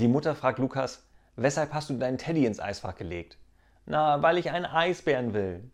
Die Mutter fragt Lukas, weshalb hast du deinen Teddy ins Eisfach gelegt? Na, weil ich einen Eisbären will.